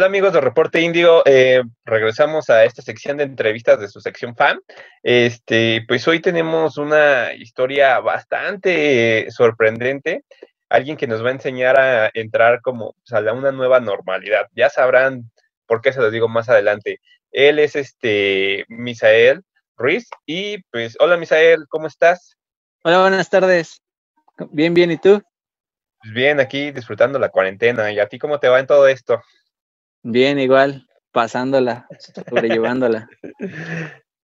Hola amigos de Reporte Indio, eh, regresamos a esta sección de entrevistas de su sección fan. Este, pues hoy tenemos una historia bastante sorprendente, alguien que nos va a enseñar a entrar como pues, a una nueva normalidad. Ya sabrán por qué se los digo más adelante. Él es este Misael Ruiz y pues hola Misael, ¿cómo estás? Hola, buenas tardes. Bien, bien, ¿y tú? Pues bien, aquí disfrutando la cuarentena. ¿Y a ti cómo te va en todo esto? Bien, igual, pasándola, sobrellevándola.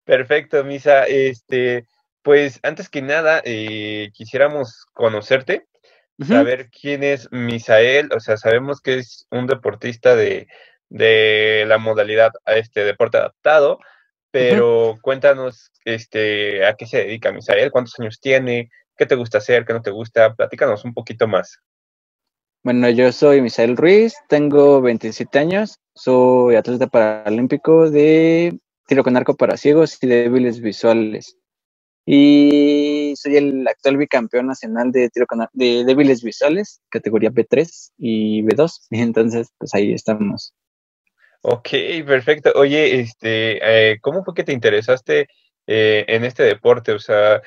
Perfecto, Misa. Este, pues antes que nada, eh, quisiéramos conocerte, saber quién es Misael. O sea, sabemos que es un deportista de, de la modalidad a este deporte adaptado, pero cuéntanos este, a qué se dedica Misael, cuántos años tiene, qué te gusta hacer, qué no te gusta. Platícanos un poquito más. Bueno, yo soy Misael Ruiz, tengo 27 años, soy atleta paralímpico de tiro con arco para ciegos y débiles visuales. Y soy el actual bicampeón nacional de tiro con de débiles visuales, categoría B3 y B2. Entonces, pues ahí estamos. Ok, perfecto. Oye, este, eh, ¿cómo fue que te interesaste eh, en este deporte? O sea,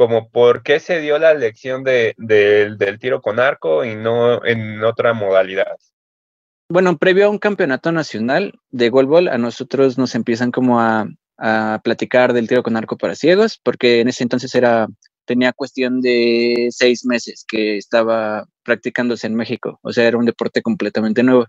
como por qué se dio la elección de, del tiro con arco y no en otra modalidad. Bueno, previo a un campeonato nacional de golbol, a nosotros nos empiezan como a, a, platicar del tiro con arco para ciegos, porque en ese entonces era tenía cuestión de seis meses que estaba practicándose en México, o sea, era un deporte completamente nuevo.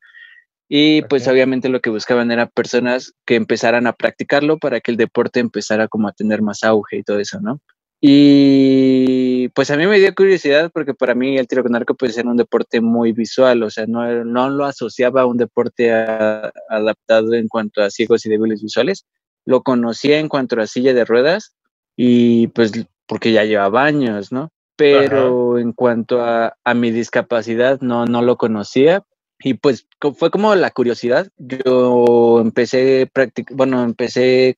Y pues obviamente lo que buscaban era personas que empezaran a practicarlo para que el deporte empezara como a tener más auge y todo eso, ¿no? Y pues a mí me dio curiosidad porque para mí el tiro con arco puede ser un deporte muy visual, o sea, no, no lo asociaba a un deporte adaptado en cuanto a ciegos y débiles visuales. Lo conocía en cuanto a silla de ruedas y pues porque ya llevaba años, ¿no? Pero en cuanto a, a, mi discapacidad no, no lo conocía y pues fue como la curiosidad. Yo empecé, bueno, empecé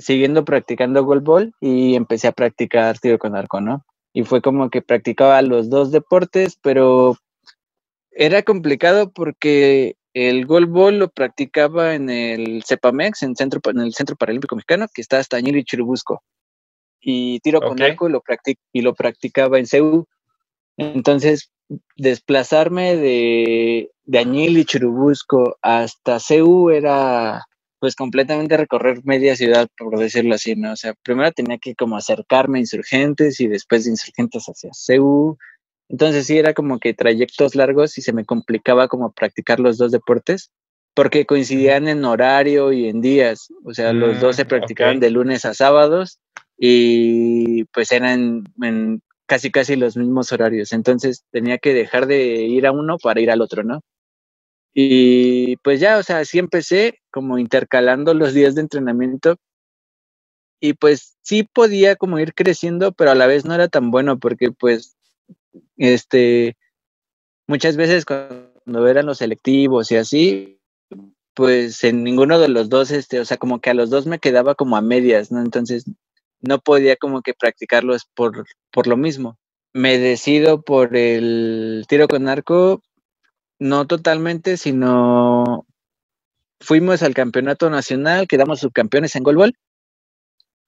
siguiendo practicando golbol y empecé a practicar tiro con arco, ¿no? Y fue como que practicaba los dos deportes, pero era complicado porque el golbol lo practicaba en el CEPAMEX, en, centro, en el Centro Paralímpico Mexicano, que está hasta Añil y Chirubusco. Y tiro con arco lo y lo practicaba en CEU. Entonces, desplazarme de, de Añil y Chirubusco hasta CEU era pues completamente recorrer media ciudad, por decirlo así, ¿no? O sea, primero tenía que como acercarme a insurgentes y después de insurgentes hacia CEU. Entonces sí, era como que trayectos largos y se me complicaba como practicar los dos deportes porque coincidían en horario y en días. O sea, los dos se mm, practicaban de lunes a sábados y pues eran en casi casi los mismos horarios. Entonces tenía que dejar de ir a uno para ir al otro, ¿no? Y pues ya, o sea, así empecé como intercalando los días de entrenamiento y pues sí podía como ir creciendo, pero a la vez no era tan bueno porque pues este muchas veces cuando eran los selectivos y así, pues en ninguno de los dos, este, o sea, como que a los dos me quedaba como a medias, ¿no? Entonces no podía como que practicarlos por, por lo mismo. Me decido por el tiro con arco no totalmente, sino fuimos al campeonato nacional, quedamos subcampeones en golbol.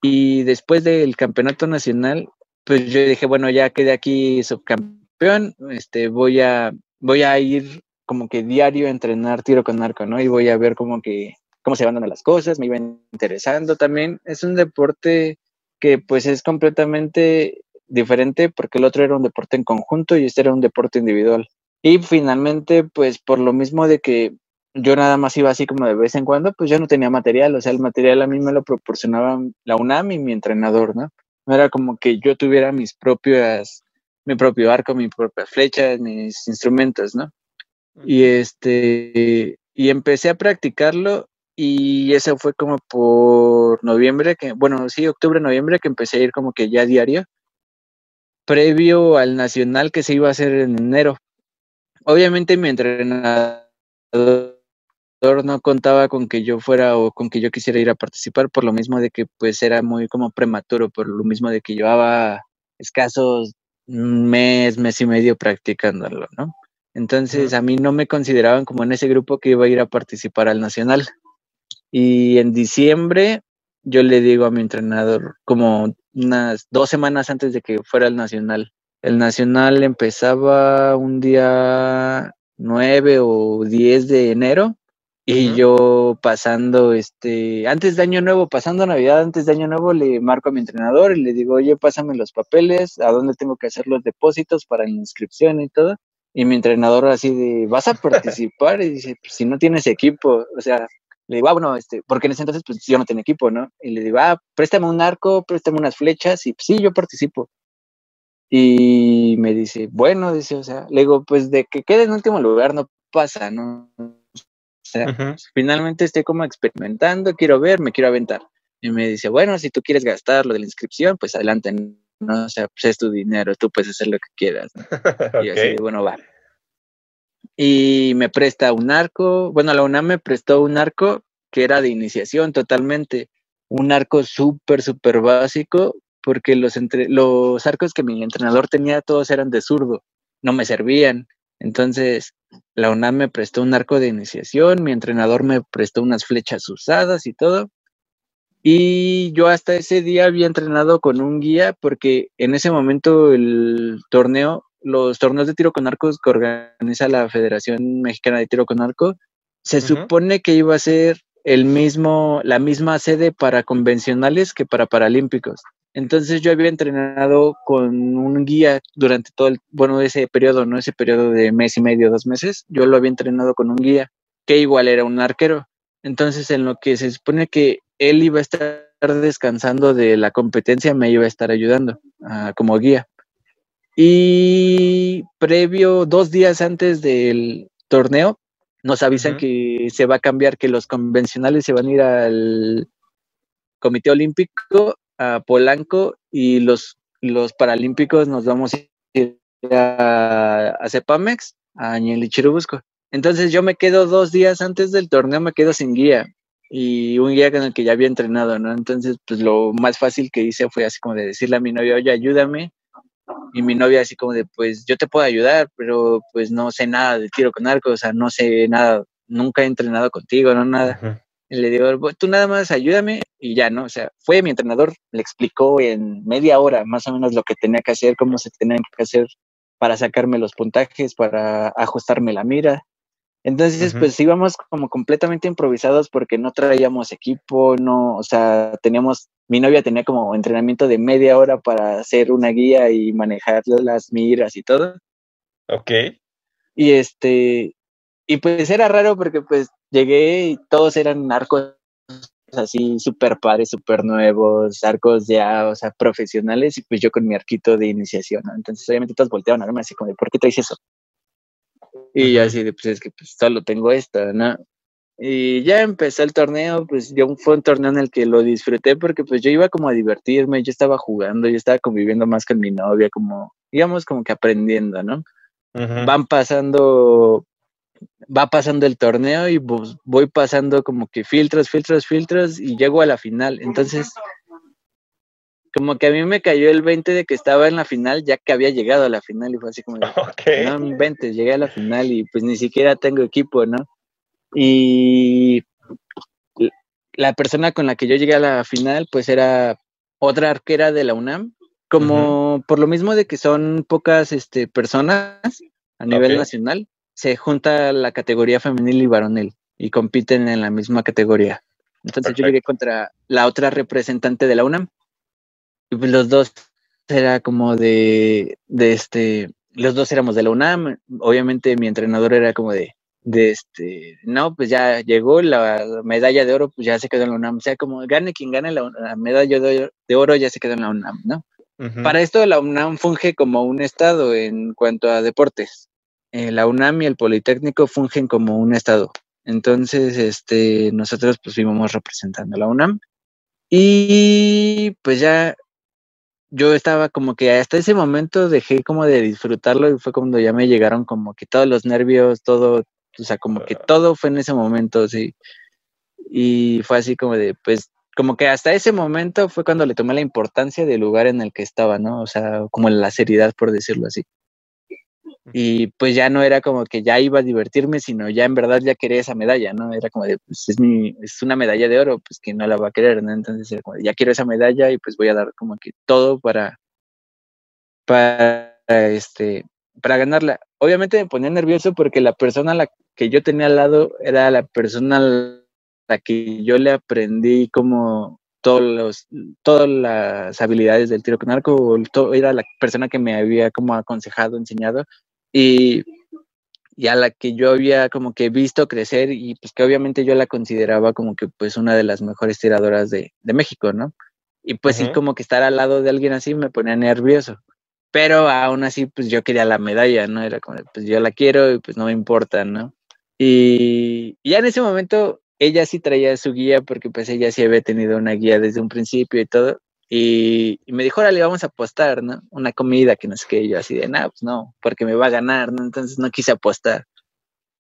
Y después del campeonato nacional, pues yo dije, bueno, ya quedé aquí subcampeón, este, voy a, voy a ir como que diario a entrenar tiro con arco, ¿no? Y voy a ver como que cómo se van dando las cosas, me iba interesando también. Es un deporte que pues es completamente diferente porque el otro era un deporte en conjunto y este era un deporte individual. Y finalmente, pues por lo mismo de que yo nada más iba así como de vez en cuando, pues yo no tenía material, o sea, el material a mí me lo proporcionaba la UNAM y mi entrenador, ¿no? No era como que yo tuviera mis propias, mi propio arco, mis propias flechas, mis instrumentos, ¿no? Y este, y empecé a practicarlo y eso fue como por noviembre, que, bueno, sí, octubre, noviembre, que empecé a ir como que ya diario, previo al nacional que se iba a hacer en enero, obviamente mi entrenador no contaba con que yo fuera o con que yo quisiera ir a participar por lo mismo de que pues era muy como prematuro, por lo mismo de que llevaba escasos mes, mes y medio practicándolo, ¿no? Entonces a mí no me consideraban como en ese grupo que iba a ir a participar al nacional. Y en diciembre yo le digo a mi entrenador, como unas dos semanas antes de que fuera el nacional, el nacional empezaba un día 9 o 10 de enero y yo pasando, este, antes de Año Nuevo, pasando Navidad, antes de Año Nuevo, le marco a mi entrenador y le digo, oye, pásame los papeles, a dónde tengo que hacer los depósitos para la inscripción y todo. Y mi entrenador así de, ¿vas a participar? y dice, pues si no tienes equipo, o sea, le digo, ah, bueno, este, porque en ese entonces pues yo no tenía equipo, ¿no? Y le digo, ah, préstame un arco, préstame unas flechas, y pues, sí, yo participo. Y me dice, bueno, dice, o sea, le digo, pues de que quede en último lugar no pasa, ¿no? Sea, finalmente estoy como experimentando, quiero ver, me quiero aventar. Y me dice, bueno, si tú quieres gastar lo de la inscripción, pues adelante, ¿no? O sea, pues es tu dinero, tú puedes hacer lo que quieras. Y así, bueno, va. Y me presta un arco, bueno, la UNAM me prestó un arco que era de iniciación totalmente, un arco súper, súper básico, porque los, entre, los arcos que mi entrenador tenía todos eran de zurdo, no me servían. Entonces, la UNAM me prestó un arco de iniciación, mi entrenador me prestó unas flechas usadas y todo. Y yo hasta ese día había entrenado con un guía porque en ese momento el torneo, los torneos de tiro con arcos que organiza la Federación Mexicana de Tiro con Arco, se supone que iba a ser el mismo, la misma sede para convencionales que para paralímpicos. Entonces yo había entrenado con un guía durante todo el, bueno, ese periodo, ¿no? Ese periodo de mes y medio, dos meses, yo lo había entrenado con un guía, que igual era un arquero. Entonces en lo que se supone que él iba a estar descansando de la competencia, me iba a estar ayudando uh, como guía. Y previo, dos días antes del torneo, nos avisan que se va a cambiar, que los convencionales se van a ir al Comité Olímpico a Polanco y los, los paralímpicos nos vamos a ir a, a Cepamex, a Chirubusco. Entonces yo me quedo dos días antes del torneo, me quedo sin guía y un guía con el que ya había entrenado, ¿no? Entonces, pues lo más fácil que hice fue así como de decirle a mi novia, oye, ayúdame. Y mi novia así como de, pues yo te puedo ayudar, pero pues no sé nada de tiro con arco, o sea, no sé nada, nunca he entrenado contigo, no nada. Y le digo, tú nada más ayúdame y ya, ¿no? O sea, fue mi entrenador, le explicó en media hora más o menos lo que tenía que hacer, cómo se tenía que hacer para sacarme los puntajes, para ajustarme la mira. Entonces, pues íbamos como completamente improvisados porque no traíamos equipo, no, o sea, teníamos, mi novia tenía como entrenamiento de media hora para hacer una guía y manejar las miras y todo. Ok. Y este, y pues era raro porque pues llegué y todos eran arcos así súper padres, súper nuevos, arcos ya, o sea, profesionales, y pues yo con mi arquito de iniciación, ¿no? Entonces obviamente todos volteaban a verme así como de, ¿por qué traes eso? Y yo así de, pues es que pues solo tengo esto, ¿no? Y ya empezó el torneo, pues yo fue un torneo en el que lo disfruté porque pues yo iba como a divertirme, yo estaba jugando, yo estaba conviviendo más con mi novia, como, digamos, como que aprendiendo, ¿no? Van pasando va pasando el torneo y pues voy pasando como que filtros, filtros, filtros y llego a la final. Entonces, como que a mí me cayó el 20 de que estaba en la final ya que había llegado a la final y fue así como, no 20, llegué a la final y pues ni siquiera tengo equipo, ¿no? Y la persona con la que yo llegué a la final pues era otra arquera de la UNAM, como por lo mismo de que son pocas este, personas a nivel nacional, se junta la categoría femenil y varonil y compiten en la misma categoría. Entonces yo llegué contra la otra representante de la UNAM y pues los dos era como de, de este, los dos éramos de la UNAM, obviamente mi entrenador era como de, de este, no, pues ya llegó la medalla de oro, pues ya se quedó en la UNAM, o sea, como gane quien gane la, medalla de, oro, ya se quedó en la UNAM, ¿no? Para esto la UNAM funge como un estado en cuanto a deportes. Eh, la UNAM y el Politécnico fungen como un estado. Entonces, este, nosotros pues íbamos representando a la UNAM. Y pues ya yo estaba como que hasta ese momento dejé como de disfrutarlo y fue cuando ya me llegaron como que todos los nervios, todo, o sea, como que todo fue en ese momento, sí. Y fue así como de, pues, como que hasta ese momento fue cuando le tomé la importancia del lugar en el que estaba, ¿no? O sea, como la seriedad, por decirlo así. Y pues ya no era como que ya iba a divertirme, sino ya en verdad ya quería esa medalla, ¿no? Era como de, pues es, es una medalla de oro, pues que no la va a querer, ¿no? Entonces era como de, ya quiero esa medalla y pues voy a dar como que todo para, para, este, para ganarla. Obviamente me ponía nervioso porque la persona la que yo tenía al lado era la persona a la que yo le aprendí como todos los, todas las habilidades del tiro con arco, era la persona que me había como aconsejado, enseñado, y, y, a la que yo había como que visto crecer y pues que obviamente yo la consideraba como que pues una de las mejores tiradoras de, de México, ¿no? Y pues sí, como que estar al lado de alguien así me ponía nervioso. Pero aún así, pues yo quería la medalla, ¿no? Era como, pues yo la quiero y pues no me importa, ¿no? Y, y ya en ese momento ella sí traía su guía porque pues ella sí había tenido una guía desde un principio y todo. Y, me dijo, órale, vamos a apostar, ¿no? Una comida que no sé qué. yo así de, no, pues no, porque me va a ganar, ¿no? Entonces no quise apostar.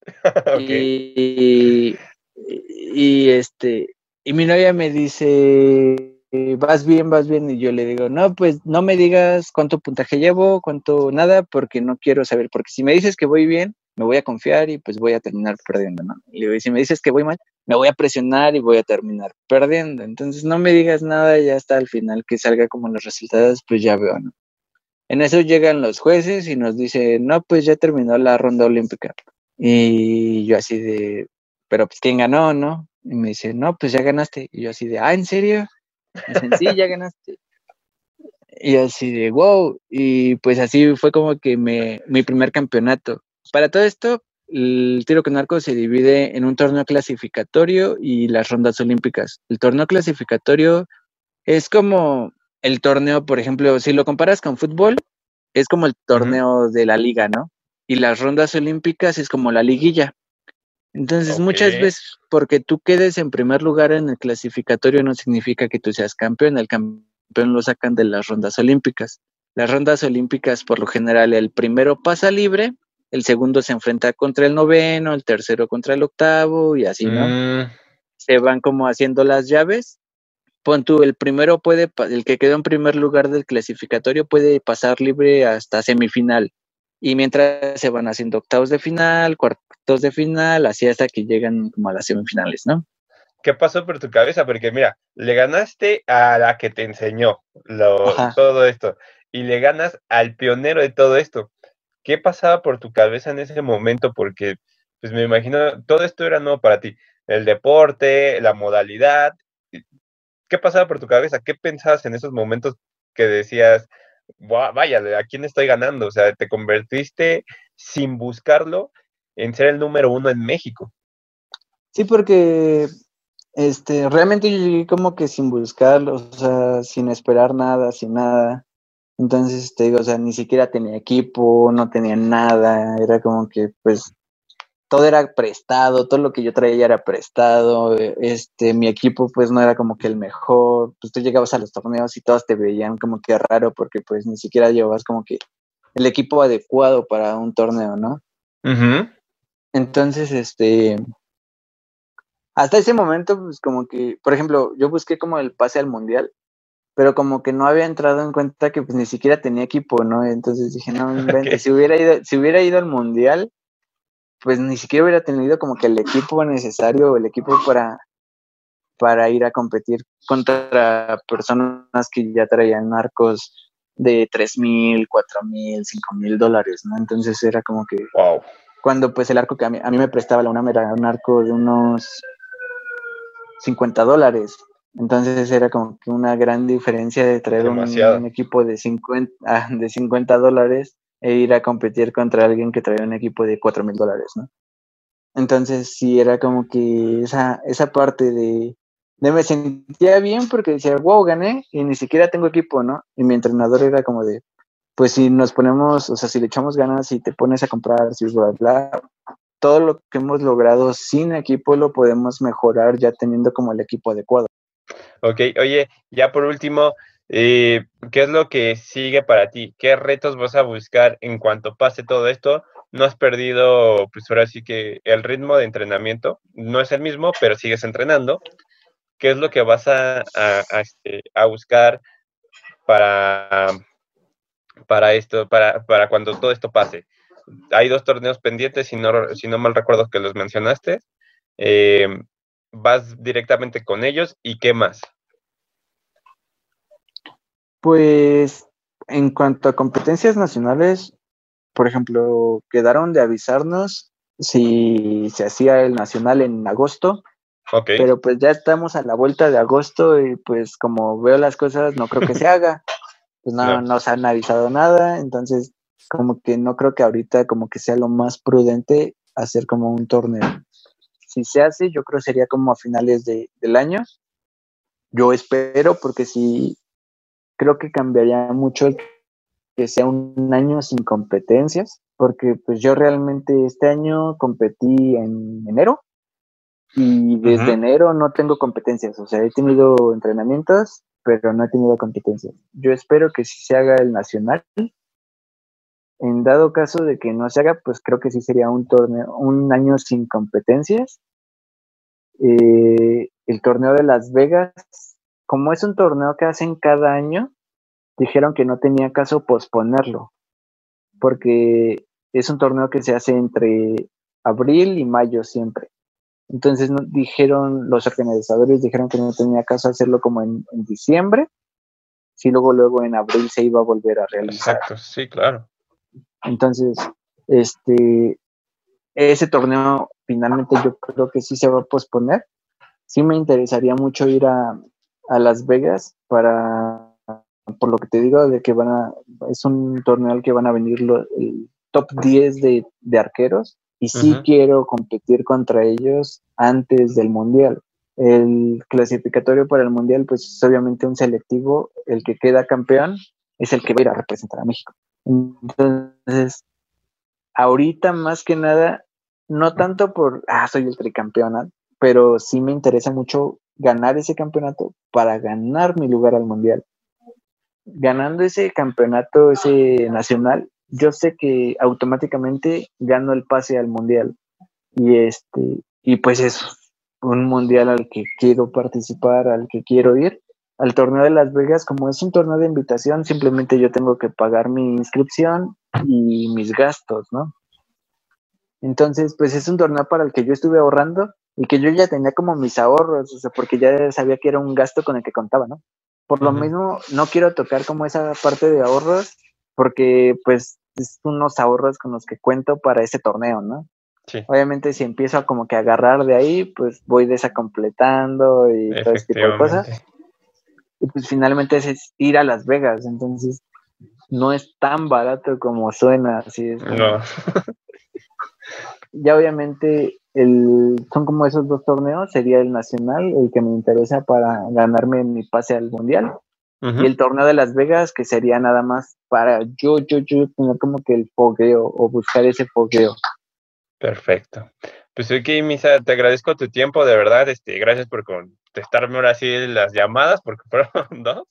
y, y, este, y mi novia me dice, vas bien, vas bien. Y yo le digo, no, pues no me digas cuánto puntaje llevo, cuánto nada, porque no quiero saber. Porque si me dices que voy bien, me voy a confiar y pues voy a terminar perdiendo, ¿no? Y si me dices que voy mal, me voy a presionar y voy a terminar perdiendo. Entonces no me digas nada, ya hasta al final que salga como los resultados, pues ya veo, ¿no? En eso llegan los jueces y nos dicen, no, pues ya terminó la ronda olímpica. Y yo así de, pero pues ¿quién ganó, no? Y me dice, no, pues ya ganaste. Y yo así de, ah, ¿en serio? Dicen, sí, ya ganaste. Y así de, wow. Y pues así fue como que me, mi primer campeonato. Para todo esto, el tiro con arco se divide en un torneo clasificatorio y las rondas olímpicas. El torneo clasificatorio es como el torneo, por ejemplo, si lo comparas con fútbol, es como el torneo de la liga, ¿no? Y las rondas olímpicas es como la liguilla. Entonces, muchas veces, porque tú quedes en primer lugar en el clasificatorio no significa que tú seas campeón. El campeón lo sacan de las rondas olímpicas. Las rondas olímpicas, por lo general, el primero pasa libre el segundo se enfrenta contra el noveno, el tercero contra el octavo y así, ¿no? Mm. Se van como haciendo las llaves. Pon tú, el primero puede, el que quedó en primer lugar del clasificatorio puede pasar libre hasta semifinal. Y mientras se van haciendo octavos de final, cuartos de final, así hasta que llegan como a las semifinales, ¿no? ¿Qué pasó por tu cabeza? Porque mira, le ganaste a la que te enseñó todo esto y le ganas al pionero de todo esto. ¿Qué pasaba por tu cabeza en ese momento? Porque, pues me imagino, todo esto era nuevo para ti. El deporte, la modalidad. ¿Qué pasaba por tu cabeza? ¿Qué pensabas en esos momentos que decías, vaya, ¿a quién estoy ganando? O sea, te convertiste sin buscarlo en ser el número uno en México. Sí, porque este, realmente yo llegué como que sin buscarlo, o sea, sin esperar nada, sin nada. Entonces, te digo, o sea, ni siquiera tenía equipo, no tenía nada, era como que, pues, todo era prestado, todo lo que yo traía era prestado, e, este, mi equipo, pues, no era como que el mejor, pues, tú llegabas a los torneos y todos te veían como que raro, porque, pues, ni siquiera llevabas como que el equipo adecuado para un torneo, ¿no? Entonces, este, hasta ese momento, pues, como que, por ejemplo, yo busqué como el pase al mundial, pero como que no había entrado en cuenta que pues ni siquiera tenía equipo, ¿no? Entonces dije, no, si hubiera ido, si hubiera ido al mundial, pues ni siquiera hubiera tenido como que el equipo necesario, el equipo para, para ir a competir contra personas que ya traían arcos de tres mil, cuatro mil, cinco mil dólares, ¿no? Entonces era como que cuando pues el arco que a mí, a mí me prestaba la UNAM era un arco de unos 50 dólares entonces era como que una gran diferencia de traer un, equipo de 50, ah, de 50 dólares e ir a competir contra alguien que traía un equipo de 4 mil dólares, ¿no? Entonces sí era como que esa, esa parte de, de me sentía bien porque decía, wow, gané y ni siquiera tengo equipo, ¿no? Y mi entrenador era como de, pues si nos ponemos, o sea, si le echamos ganas y te pones a comprar, si bla, bla, todo lo que hemos logrado sin equipo lo podemos mejorar ya teniendo como el equipo adecuado. Ok, oye, ya por último, eh, ¿qué es lo que sigue para ti? ¿Qué retos vas a buscar en cuanto pase todo esto? No has perdido, pues ahora sí que el ritmo de entrenamiento no es el mismo, pero sigues entrenando. ¿Qué es lo que vas a, a, este, buscar para, para esto, para, para cuando todo esto pase? hay dos torneos pendientes, si no, si no mal recuerdo que los mencionaste. Eh, ¿Vas directamente con ellos y qué más? Pues en cuanto a competencias nacionales, por ejemplo, quedaron de avisarnos si se hacía el nacional en agosto. Pero pues ya estamos a la vuelta de agosto y pues como veo las cosas no creo que se haga. Pues no nos han avisado nada, entonces como que no creo que ahorita como que sea lo más prudente hacer como un torneo. Si se hace, yo creo sería como a finales de, del año. Yo espero porque si creo que cambiaría mucho que sea un año sin competencias, porque pues yo realmente este año competí en enero y desde enero no tengo competencias, o sea, he tenido entrenamientos, pero no he tenido competencias. Yo espero que si se haga el nacional. En dado caso de que no se haga, pues creo que sí sería un torneo, un año sin competencias. Eh, el torneo de Las Vegas, como es un torneo que hacen cada año, dijeron que no tenía caso posponerlo, porque es un torneo que se hace entre abril y mayo siempre. Entonces dijeron, los organizadores dijeron que no tenía caso hacerlo como en, en, diciembre, si luego luego en abril se iba a volver a realizar. Exacto, sí, claro. Entonces, este, ese torneo finalmente yo creo que sí se va a posponer. Sí me interesaría mucho ir a, a Las Vegas para por lo que te digo, de que van a, es un torneo al que van a venir los, el top 10 de, de arqueros y sí quiero competir contra ellos antes del mundial. El clasificatorio para el mundial, pues es obviamente un selectivo, el que queda campeón es el que va a ir a representar a México. Entonces, ahorita más que nada, no tanto por, ah, soy el tricampeón, pero sí me interesa mucho ganar ese campeonato para ganar mi lugar al mundial ganando ese campeonato, ese nacional, yo sé que automáticamente gano el pase al mundial. Y este, y pues es un mundial al que quiero participar, al que quiero ir. Al torneo de Las Vegas, como es un torneo de invitación, simplemente yo tengo que pagar mi inscripción y mis gastos, ¿no? Entonces, pues es un torneo para el que yo estuve ahorrando y que yo ya tenía como mis ahorros, o sea, porque ya sabía que era un gasto con el que contaba, ¿no? Por lo mismo, no quiero tocar como esa parte de ahorros, porque pues es unos ahorros con los que cuento para ese torneo, ¿no? Sí. Obviamente si empiezo a como que agarrar de ahí, pues voy desacompletando y todo ese tipo de cosas. Y pues finalmente es ir a Las Vegas, entonces no es tan barato como suena, así es. No. ya obviamente el, son como esos dos torneos, sería el nacional, el que me interesa para ganarme mi pase al mundial, y el torneo de Las Vegas, que sería nada más para yo, yo, yo tener como que el fogueo o buscar ese fogueo. Perfecto. Pues ok, Misa, te agradezco tu tiempo, de verdad, este, gracias por contestarme ahora sí las llamadas, porque fueron dos.